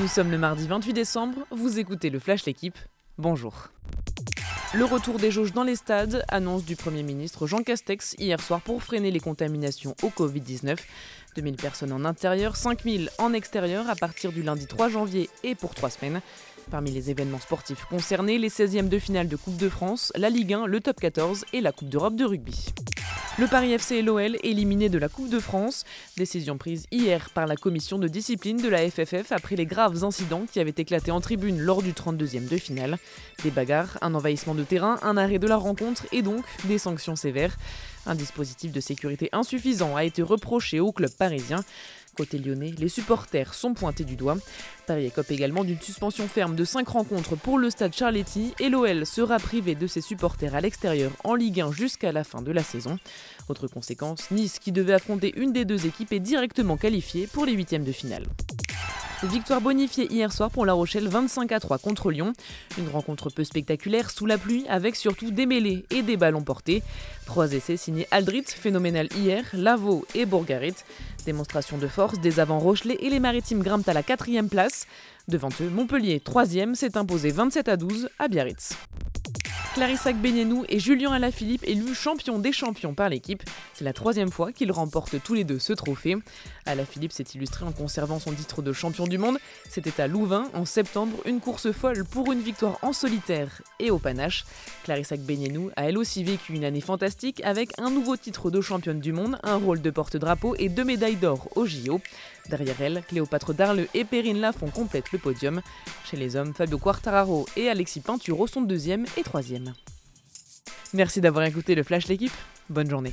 Nous sommes le mardi 28 décembre, vous écoutez le Flash L'équipe. Bonjour. Le retour des jauges dans les stades, annonce du Premier ministre Jean Castex hier soir pour freiner les contaminations au Covid-19. 2000 personnes en intérieur, 5000 en extérieur à partir du lundi 3 janvier et pour trois semaines. Parmi les événements sportifs concernés, les 16e de finale de Coupe de France, la Ligue 1, le Top 14 et la Coupe d'Europe de rugby. Le Paris FC et l'OL éliminés de la Coupe de France. Décision prise hier par la commission de discipline de la FFF après les graves incidents qui avaient éclaté en tribune lors du 32e de finale. Des bagarres, un envahissement de terrain, un arrêt de la rencontre et donc des sanctions sévères. Un dispositif de sécurité insuffisant a été reproché au club parisien. Côté lyonnais, les supporters sont pointés du doigt. Paris écope également d'une suspension ferme de 5 rencontres pour le stade Charletti et l'OL sera privé de ses supporters à l'extérieur en Ligue 1 jusqu'à la fin de la saison. Autre conséquence, Nice, qui devait affronter une des deux équipes, est directement qualifiée pour les huitièmes de finale. Victoire bonifiée hier soir pour La Rochelle 25 à 3 contre Lyon. Une rencontre peu spectaculaire sous la pluie avec surtout des mêlées et des ballons portés. Trois essais signés Aldrit, phénoménal hier, Lavaux et Bourgarit. Démonstration de force des avants Rochelet et les Maritimes grimpent à la quatrième place. Devant eux, Montpellier, troisième, s'est imposé 27 à 12 à Biarritz. Clarissa Benienou et Julien Alaphilippe élus champion des champions par l'équipe. C'est la troisième fois qu'ils remportent tous les deux ce trophée. Alaphilippe s'est illustré en conservant son titre de champion du monde. C'était à Louvain en septembre, une course folle pour une victoire en solitaire et au panache. Clarissa Benienou a elle aussi vécu une année fantastique avec un nouveau titre de championne du monde, un rôle de porte-drapeau et deux médailles d'or au JO. Derrière elle, Cléopâtre Darle et Perrine Lafont complètent le podium. Chez les hommes, Fabio Quartararo et Alexis Pinturo sont deuxième et troisième. Merci d'avoir écouté le Flash l'équipe. Bonne journée.